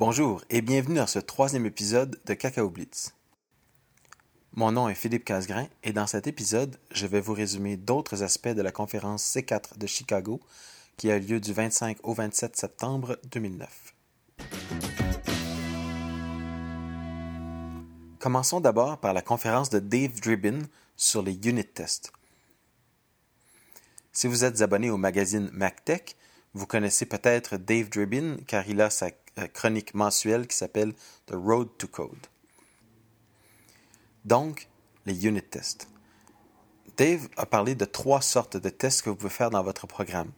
Bonjour et bienvenue dans ce troisième épisode de Cacao Blitz. Mon nom est Philippe Casgrain et dans cet épisode, je vais vous résumer d'autres aspects de la conférence C4 de Chicago qui a lieu du 25 au 27 septembre 2009. Commençons d'abord par la conférence de Dave Dribbin sur les unit tests. Si vous êtes abonné au magazine MacTech, vous connaissez peut-être Dave Dribbin car il a sa chronique mensuelle qui s'appelle The Road to Code. Donc, les unit tests. Dave a parlé de trois sortes de tests que vous pouvez faire dans votre programme.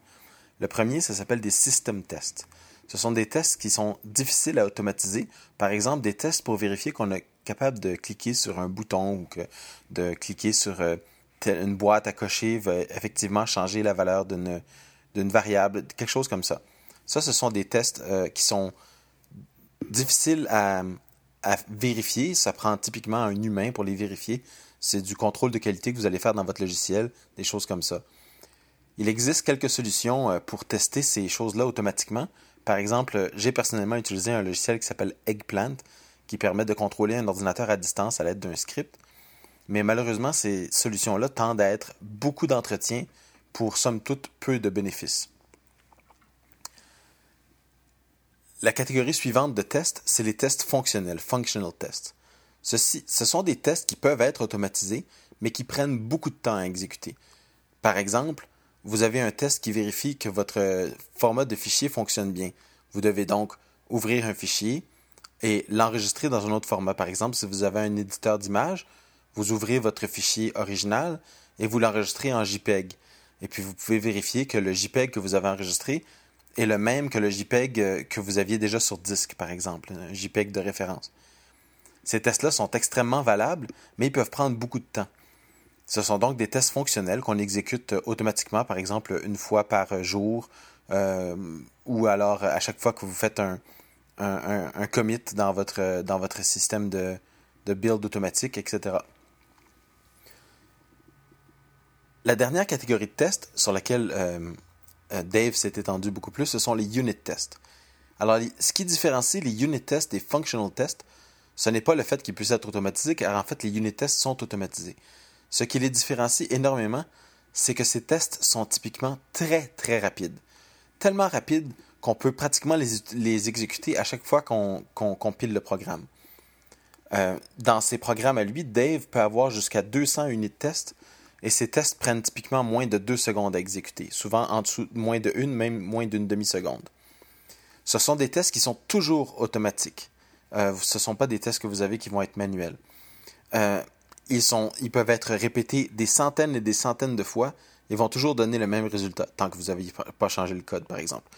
Le premier, ça s'appelle des system tests. Ce sont des tests qui sont difficiles à automatiser. Par exemple, des tests pour vérifier qu'on est capable de cliquer sur un bouton ou de cliquer sur euh, une boîte à cocher va effectivement changer la valeur d'une variable, quelque chose comme ça. Ça, ce sont des tests euh, qui sont difficiles à, vérifier. Ça prend typiquement un humain pour les vérifier. C'est du contrôle de qualité que vous allez faire dans votre logiciel, des choses comme ça. Il existe quelques solutions euh, pour tester ces choses-là automatiquement. Par exemple, j'ai personnellement utilisé un logiciel qui s'appelle Eggplant, qui permet de contrôler un ordinateur à distance à l'aide d'un script. Mais malheureusement, ces solutions-là tendent à être beaucoup d'entretien pour somme toute peu de bénéfices. La catégorie suivante de tests, c'est les tests fonctionnels, functional tests. Ce sont des tests qui peuvent être automatisés, mais qui prennent beaucoup de temps à exécuter. Par exemple, vous avez un test qui vérifie que votre format de fichier fonctionne bien. Vous devez donc ouvrir un fichier et l'enregistrer dans un autre format. Par exemple, si vous avez un éditeur d'image, vous ouvrez votre fichier original et vous l'enregistrez en JPEG. Et puis vous pouvez vérifier que le JPEG que vous avez enregistré est le même que le JPEG euh, que vous aviez déjà sur disque, par exemple, un JPEG de référence. Ces tests-là sont extrêmement valables, mais ils peuvent prendre beaucoup de temps. Ce sont donc des tests fonctionnels qu'on exécute automatiquement, par exemple une fois par jour, euh, ou alors à chaque fois que vous faites un, commit dans votre, dans votre système de, build automatique, etc. La dernière catégorie de tests sur laquelle euh, euh, Dave s'est étendu beaucoup plus, ce sont les unit tests. Alors, ce qui différencie les unit tests des functional tests, ce n'est pas le fait qu'ils puissent être automatisés, car en fait, les unit tests sont automatisés. Ce qui les différencie énormément, c'est que ces tests sont typiquement très, très rapides. Tellement rapides qu'on peut pratiquement les, exécuter à chaque fois qu'on compile le programme. Euh, dans ses programmes à lui, Dave peut avoir jusqu'à 200 unités de tests et ces tests prennent typiquement moins de 2 secondes à exécuter, souvent en dessous moins de une, même moins d'une demi-seconde. Ce sont des tests qui sont toujours automatiques. Euh, ce ne sont pas des tests que vous avez qui vont être manuels. Euh, ils, ils peuvent être répétés des centaines et des centaines de fois et vont toujours donner le même résultat, tant que vous n'avez pas changé le code, par exemple.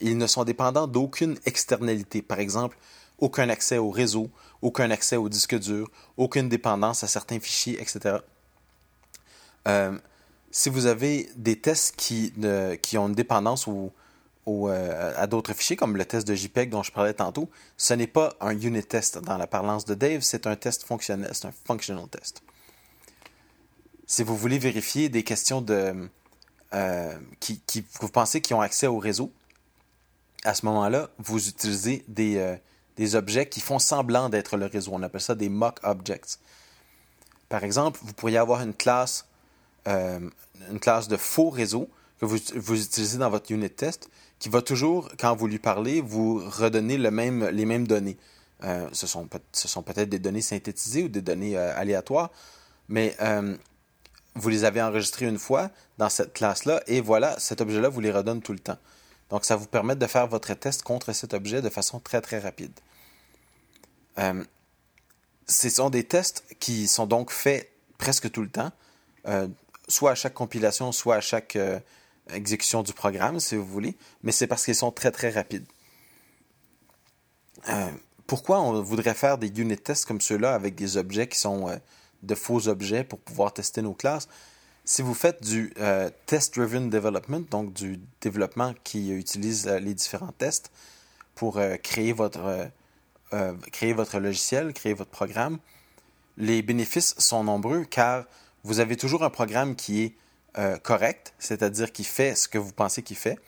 Ils ne sont dépendants d'aucune externalité, par exemple, aucun accès au réseau, aucun accès au disque dur, aucune dépendance à certains fichiers, etc. Euh, si vous avez des tests qui, qui ont une dépendance euh, à d'autres fichiers, comme le test de JPEG dont je parlais tantôt, ce n'est pas un unit test dans la parlance de Dave, c'est un test fonctionnel, c'est un functional test. Si vous voulez vérifier des questions de, euh, qui, vous pensez qui ont accès au réseau, à ce moment-là, vous utilisez des, des objets qui font semblant d'être le réseau. On appelle ça des mock objects. Par exemple, vous pourriez avoir une classe euh, une classe de faux réseau que vous, vous, utilisez dans votre unit test qui va toujours, quand vous lui parlez, vous redonner les mêmes données. Euh, ce sont, ce sont peut-être des données synthétisées ou des données euh, aléatoires, mais vous les avez enregistrées une fois dans cette classe-là et voilà, cet objet-là vous les redonne tout le temps. Donc, ça vous permet de faire votre test contre cet objet de façon très, très rapide. ce sont des tests qui sont donc faits presque tout le temps soit à chaque compilation, soit à chaque euh, exécution du programme, si vous voulez, mais c'est parce qu'ils sont très très rapides. Euh, pourquoi on voudrait faire des unit tests comme ceux-là avec des objets qui sont euh, de faux objets pour pouvoir tester nos classes? Si vous faites du test-driven development, donc du développement qui utilise les différents tests pour créer, votre, créer votre logiciel, créer votre programme, les bénéfices sont nombreux car vous avez toujours un programme qui est euh, correct, c'est-à-dire qui fait ce que vous pensez qu'il fait.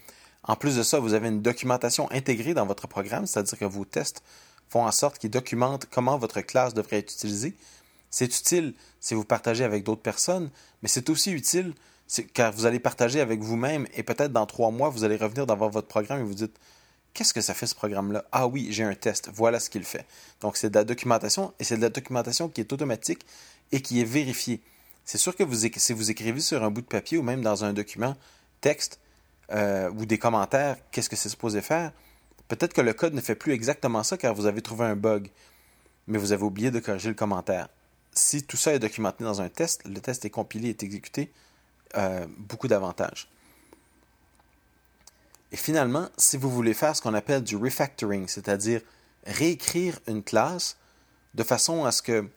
En plus de ça, vous avez une documentation intégrée dans votre programme, c'est-à-dire que vos tests font en sorte qu'ils documentent comment votre classe devrait être utilisée. C'est utile si vous partagez avec d'autres personnes, mais c'est aussi utile car vous allez partager avec vous-même et peut-être dans trois mois, vous allez revenir dans votre programme et vous dites Qu'est-ce que ça fait ce programme-là? Ah oui, j'ai un test, voilà ce qu'il fait. Donc c'est de la documentation et c'est de la documentation qui est automatique et qui est vérifiée. C'est sûr que si vous écrivez sur un bout de papier ou même dans un document texte euh, ou des commentaires, qu'est-ce que c'est supposé faire? Peut-être que le code ne fait plus exactement ça car vous avez trouvé un bug, mais vous avez oublié de corriger le commentaire. Si tout ça est documenté dans un test, le test est compilé et exécuté, euh, beaucoup d'avantages. Et finalement, si vous voulez faire ce qu'on appelle du refactoring, c'est-à-dire réécrire une classe de façon à ce que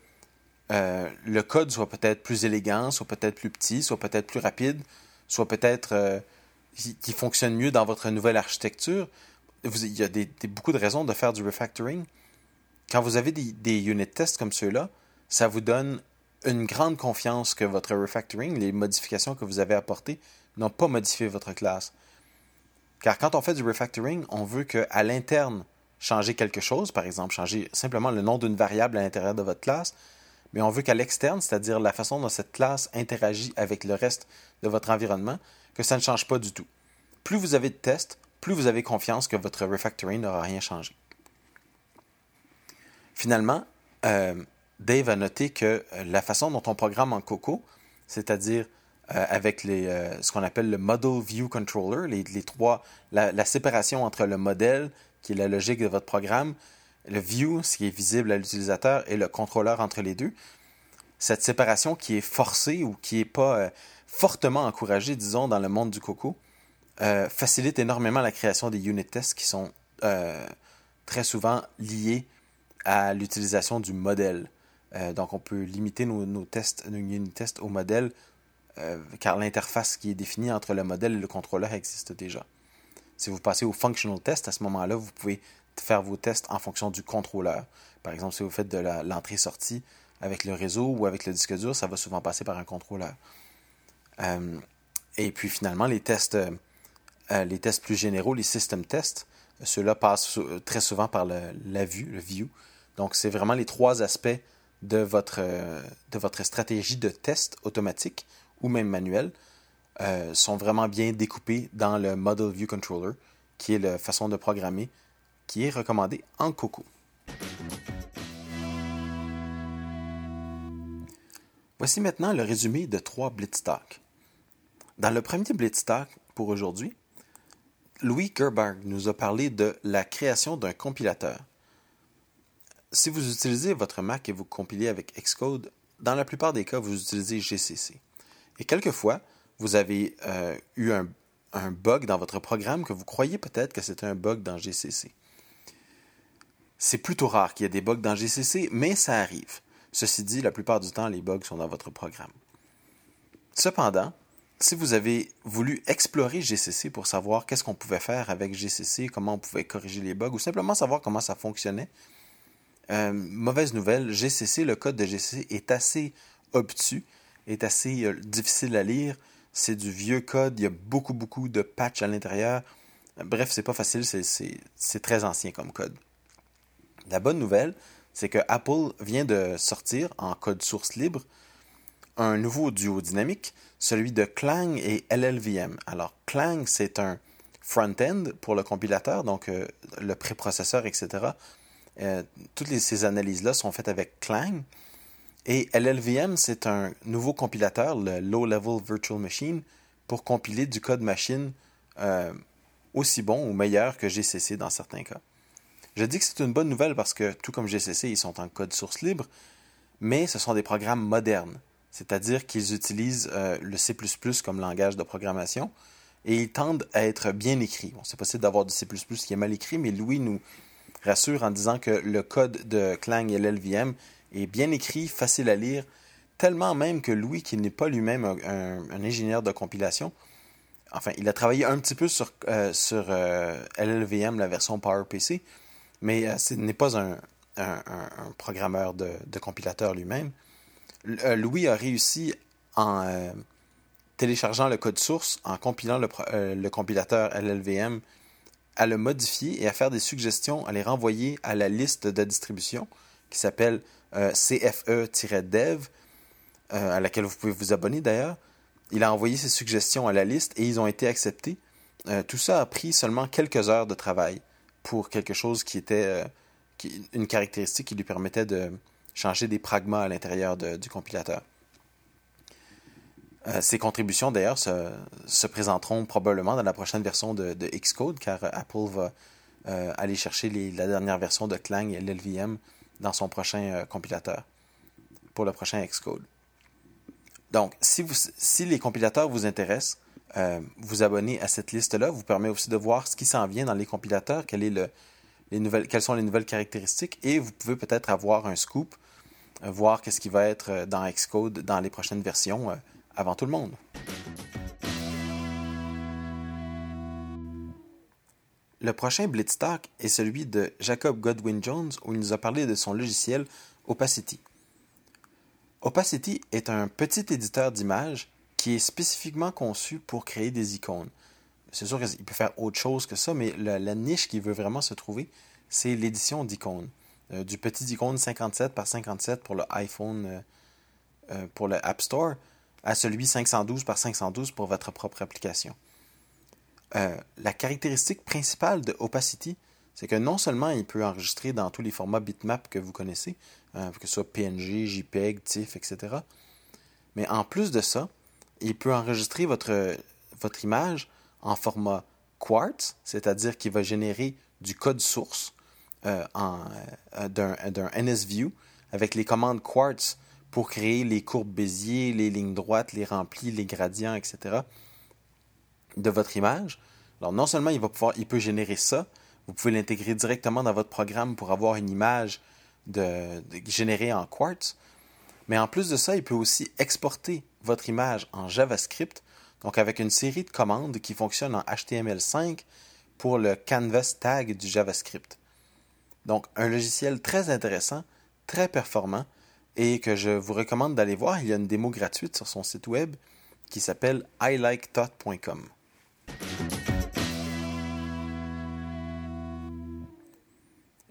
euh, le code soit peut-être plus élégant, soit peut-être plus petit, soit peut-être plus rapide, soit peut-être euh, qui, fonctionne mieux dans votre nouvelle architecture, il y a beaucoup de raisons de faire du refactoring. Quand vous avez des, des unit tests comme ceux-là, ça vous donne une grande confiance que votre refactoring, les modifications que vous avez apportées, n'ont pas modifié votre classe. Car quand on fait du refactoring, on veut qu'à l'interne, changer quelque chose, par exemple changer simplement le nom d'une variable à l'intérieur de votre classe, mais on veut qu'à l'externe, c'est-à-dire la façon dont cette classe interagit avec le reste de votre environnement, que ça ne change pas du tout. Plus vous avez de tests, plus vous avez confiance que votre refactoring n'aura rien changé. Finalement, euh, Dave a noté que euh, la façon dont on programme en Coco, c'est-à-dire euh, avec ce qu'on appelle le Model View Controller, les, trois, la, séparation entre le modèle, qui est la logique de votre programme, le view, ce qui est visible à l'utilisateur, et le contrôleur entre les deux. Cette séparation qui est forcée ou qui n'est pas fortement encouragée, disons, dans le monde du Coco, facilite énormément la création des unit tests qui sont très souvent liés à l'utilisation du modèle. Euh, donc, on peut limiter nos, tests, nos unit tests au modèle, euh, car l'interface qui est définie entre le modèle et le contrôleur existe déjà. Si vous passez au functional test, à ce moment-là, vous pouvez faire vos tests en fonction du contrôleur. Par exemple, si vous faites de l'entrée-sortie avec le réseau ou avec le disque dur, ça va souvent passer par un contrôleur. Euh, et puis finalement, les tests, les tests plus généraux, les system tests, ceux-là passent très souvent par la vue, le view. Donc, c'est vraiment les trois aspects de votre, euh, de votre stratégie de test automatique ou même manuel euh, sont vraiment bien découpés dans le Model View Controller, qui est la façon de programmer qui est recommandée en Coco. Voici maintenant le résumé de trois Blitztalk. Dans le premier Blitztalk pour aujourd'hui, Louis Gerberg nous a parlé de la création d'un compilateur si vous utilisez votre Mac et vous compilez avec Xcode, dans la plupart des cas, vous utilisez GCC. Et quelquefois, vous avez euh, eu un, bug dans votre programme que vous croyez peut-être que c'était un bug dans GCC. C'est plutôt rare qu'il y ait des bugs dans GCC, mais ça arrive. Ceci dit, la plupart du temps, les bugs sont dans votre programme. Cependant, si vous avez voulu explorer GCC pour savoir qu'est-ce qu'on pouvait faire avec GCC, comment on pouvait corriger les bugs, ou simplement savoir comment ça fonctionnait, euh, mauvaise nouvelle, GCC, le code de GCC est assez obtus, est assez euh, difficile à lire. C'est du vieux code, il y a beaucoup, beaucoup de patchs à l'intérieur. Bref, c'est pas facile, c'est très ancien comme code. La bonne nouvelle, c'est que Apple vient de sortir en code source libre un nouveau duo dynamique, celui de Clang et LLVM. Alors, Clang, c'est un front-end pour le compilateur, donc euh, le préprocesseur, etc. Euh, toutes ces analyses-là sont faites avec Clang. Et LLVM, c'est un nouveau compilateur, le Low Level Virtual Machine, pour compiler du code machine euh, aussi bon ou meilleur que GCC dans certains cas. Je dis que c'est une bonne nouvelle parce que, tout comme GCC, ils sont en code source libre, mais ce sont des programmes modernes, c'est-à-dire qu'ils utilisent euh, le C comme langage de programmation et ils tendent à être bien écrits. Bon, c'est possible d'avoir du C qui est mal écrit, mais Louis nous, rassure en disant que le code de Clang et l'LVM est bien écrit, facile à lire, tellement même que Louis, qui n'est pas lui-même un, ingénieur de compilation, enfin, il a travaillé un petit peu sur, euh, euh, LLVM, la version PowerPC, mais euh, ce n'est pas un, programmeur de, compilateur lui-même. Louis a réussi en téléchargeant le code source, en compilant le, euh, le, compilateur LLVM, à le modifier et à faire des suggestions, à les renvoyer à la liste de distribution qui s'appelle euh, CFE-dev, euh, à laquelle vous pouvez vous abonner d'ailleurs. Il a envoyé ses suggestions à la liste et ils ont été acceptés. tout ça a pris seulement quelques heures de travail pour quelque chose qui était une caractéristique qui lui permettait de changer des pragmas à l'intérieur du compilateur. Euh, ces contributions, d'ailleurs, se, présenteront probablement dans la prochaine version de, Xcode, car Apple va euh, aller chercher la dernière version de Clang et l'LVM dans son prochain euh, compilateur, pour le prochain Xcode. Donc, si les compilateurs vous intéressent, vous abonner à cette liste-là vous permet aussi de voir ce qui s'en vient dans les compilateurs, quelles sont les nouvelles caractéristiques, et vous pouvez peut-être avoir un scoop, voir qu'est-ce qui va être dans Xcode dans les prochaines versions avant tout le monde. Le prochain Blitz est celui de Jacob Godwin Jones où il nous a parlé de son logiciel Opacity. Opacity est un petit éditeur d'images qui est spécifiquement conçu pour créer des icônes. C'est sûr qu'il peut faire autre chose que ça, mais la, niche qui veut vraiment se trouver, c'est l'édition d'icônes. Euh, du petit icône 57 par 57 pour le iPhone, euh, euh, pour le App Store, à celui 512 par 512 pour votre propre application. La caractéristique principale de Opacity, c'est que non seulement il peut enregistrer dans tous les formats bitmap que vous connaissez, euh, que ce soit PNG, JPEG, TIFF, etc., mais en plus de ça, il peut enregistrer votre, votre image en format Quartz, c'est-à-dire qu'il va générer du code source euh, d'un NSView avec les commandes Quartz pour créer les courbes Bézier, les lignes droites, les remplis, les gradients, etc. de votre image. Alors non seulement il va pouvoir, il peut générer ça, vous pouvez l'intégrer directement dans votre programme pour avoir une image de, générée en Quartz, mais en plus de ça, il peut aussi exporter votre image en JavaScript, donc avec une série de commandes qui fonctionnent en HTML5 pour le canvas tag du JavaScript. Donc un logiciel très intéressant, très performant, et que je vous recommande d'aller voir. Il y a une démo gratuite sur son site web qui s'appelle ilikethought.com.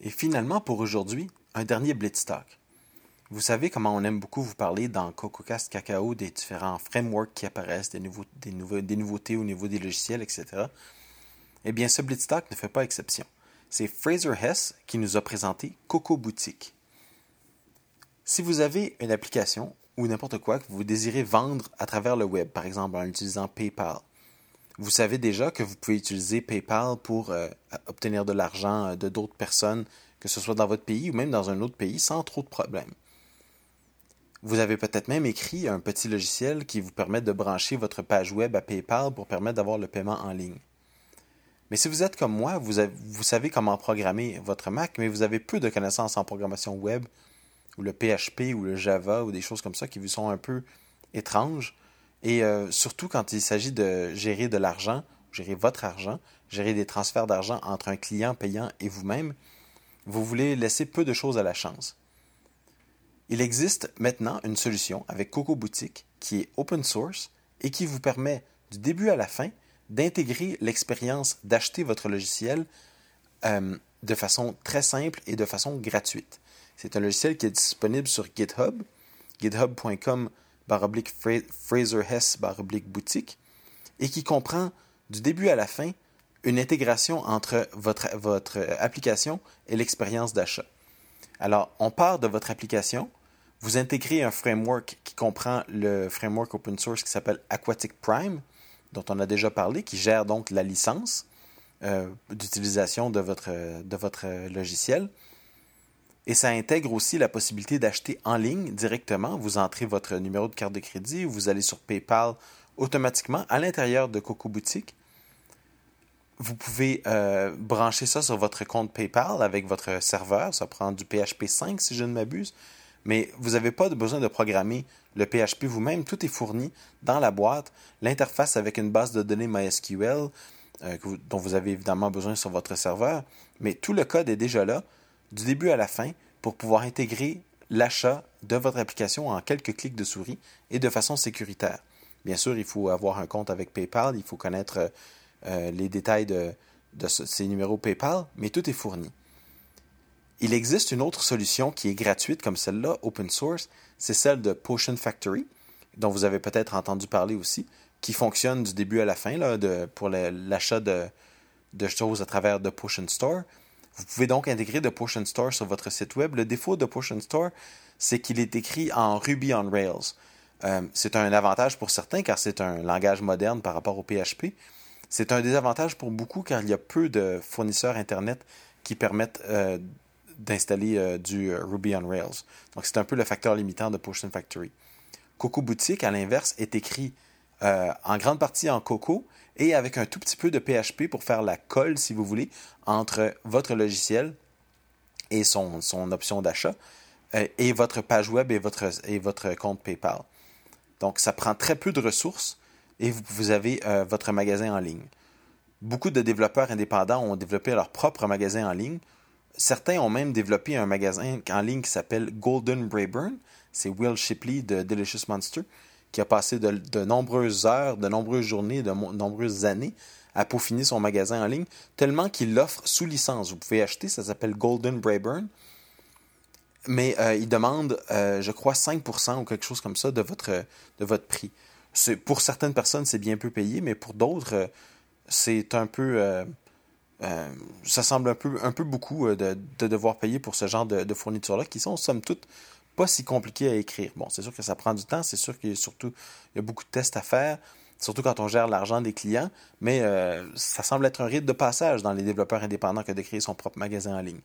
Et finalement, pour aujourd'hui, un dernier Blitz. Vous savez comment on aime beaucoup vous parler dans CocoCast Cacao des différents frameworks qui apparaissent, des, nouveautés au niveau des logiciels, etc. Eh bien, ce ne fait pas exception. C'est Fraser Hess qui nous a présenté Coco Boutique. Si vous avez une application ou n'importe quoi que vous désirez vendre à travers le web, par exemple en utilisant PayPal, vous savez déjà que vous pouvez utiliser PayPal pour euh, obtenir de l'argent euh, de d'autres personnes, que ce soit dans votre pays ou même dans un autre pays, sans trop de problèmes. Vous avez peut-être même écrit un petit logiciel qui vous permet de brancher votre page web à PayPal pour permettre d'avoir le paiement en ligne. Mais si vous êtes comme moi, vous, savez comment programmer votre Mac, mais vous avez peu de connaissances en programmation web ou le PHP ou le Java ou des choses comme ça qui vous sont un peu étranges. Et euh, surtout quand il s'agit de gérer de l'argent, gérer votre argent, gérer des transferts d'argent entre un client payant et vous-même, vous voulez laisser peu de choses à la chance. Il existe maintenant une solution avec Coco Boutique qui est open source et qui vous permet du début à la fin d'intégrer l'expérience d'acheter votre logiciel euh, de façon très simple et de façon gratuite. C'est un logiciel qui est disponible sur GitHub, github.com baroblique Fraser Hess baroblique boutique, et qui comprend du début à la fin une intégration entre votre, votre application et l'expérience d'achat. Alors, on part de votre application, vous intégrez un framework qui comprend le framework open source qui s'appelle Aquatic Prime, dont on a déjà parlé, qui gère donc la licence euh, d'utilisation de votre, de votre logiciel. Et ça intègre aussi la possibilité d'acheter en ligne directement. Vous entrez votre numéro de carte de crédit, vous allez sur PayPal automatiquement à l'intérieur de Coco Boutique. Vous pouvez euh, brancher ça sur votre compte PayPal avec votre serveur. Ça prend du PHP 5 si je ne m'abuse. Mais vous n'avez pas besoin de programmer le PHP vous-même. Tout est fourni dans la boîte. L'interface avec une base de données MySQL euh, dont vous avez évidemment besoin sur votre serveur. Mais tout le code est déjà là du début à la fin pour pouvoir intégrer l'achat de votre application en quelques clics de souris et de façon sécuritaire. Bien sûr, il faut avoir un compte avec PayPal, il faut connaître euh, les détails de, ces numéros PayPal, mais tout est fourni. Il existe une autre solution qui est gratuite comme celle-là, open source, c'est celle de Potion Factory, dont vous avez peut-être entendu parler aussi, qui fonctionne du début à la fin pour l'achat de, de choses à travers de Potion Store. Vous pouvez donc intégrer de Potion Store sur votre site web. Le défaut de Potion Store, c'est qu'il est écrit en Ruby on Rails. Euh, c'est un avantage pour certains car c'est un langage moderne par rapport au PHP. C'est un désavantage pour beaucoup car il y a peu de fournisseurs Internet qui permettent euh, d'installer euh, du Ruby on Rails. Donc c'est un peu le facteur limitant de Potion Factory. Coco Boutique, à l'inverse, est écrit en grande partie en Coco et avec un tout petit peu de PHP pour faire la colle, si vous voulez, entre votre logiciel et son, option d'achat euh, et votre page web et votre, compte PayPal. Donc, ça prend très peu de ressources et vous, avez euh, votre magasin en ligne. Beaucoup de développeurs indépendants ont développé leur propre magasin en ligne. Certains ont même développé un magasin en ligne qui s'appelle Golden Brayburn. C'est Will Shipley de Delicious Monster qui a passé de, nombreuses heures, de nombreuses journées, de nombreuses années à peaufiner son magasin en ligne, tellement qu'il l'offre sous licence. Vous pouvez acheter, ça s'appelle Golden Brayburn. Mais euh, il demande, euh, je crois, 5% ou quelque chose comme ça de votre, de votre prix. Pour certaines personnes, c'est bien peu payé, mais pour d'autres, euh, c'est un peu. Ça semble un peu, beaucoup de, devoir payer pour ce genre de, fournitures-là, qui sont, somme toute, pas si compliqué à écrire. Bon, c'est sûr que ça prend du temps, c'est sûr qu'il y a beaucoup de tests à faire, surtout quand on gère l'argent des clients, mais euh, ça semble être un rite de passage dans les développeurs indépendants que de créer son propre magasin en ligne.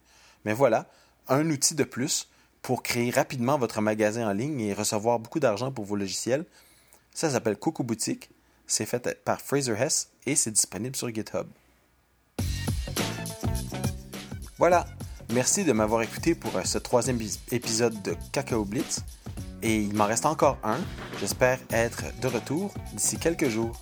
Mais voilà, un outil de plus pour créer rapidement votre magasin en ligne et recevoir beaucoup d'argent pour vos logiciels. Ça s'appelle Coco Boutique. C'est fait par Fraser Hess et c'est disponible sur GitHub. Voilà, Merci de m'avoir écouté pour euh, ce troisième épisode de Cacao Blitz. Et il m'en reste encore un. J'espère être de retour d'ici quelques jours.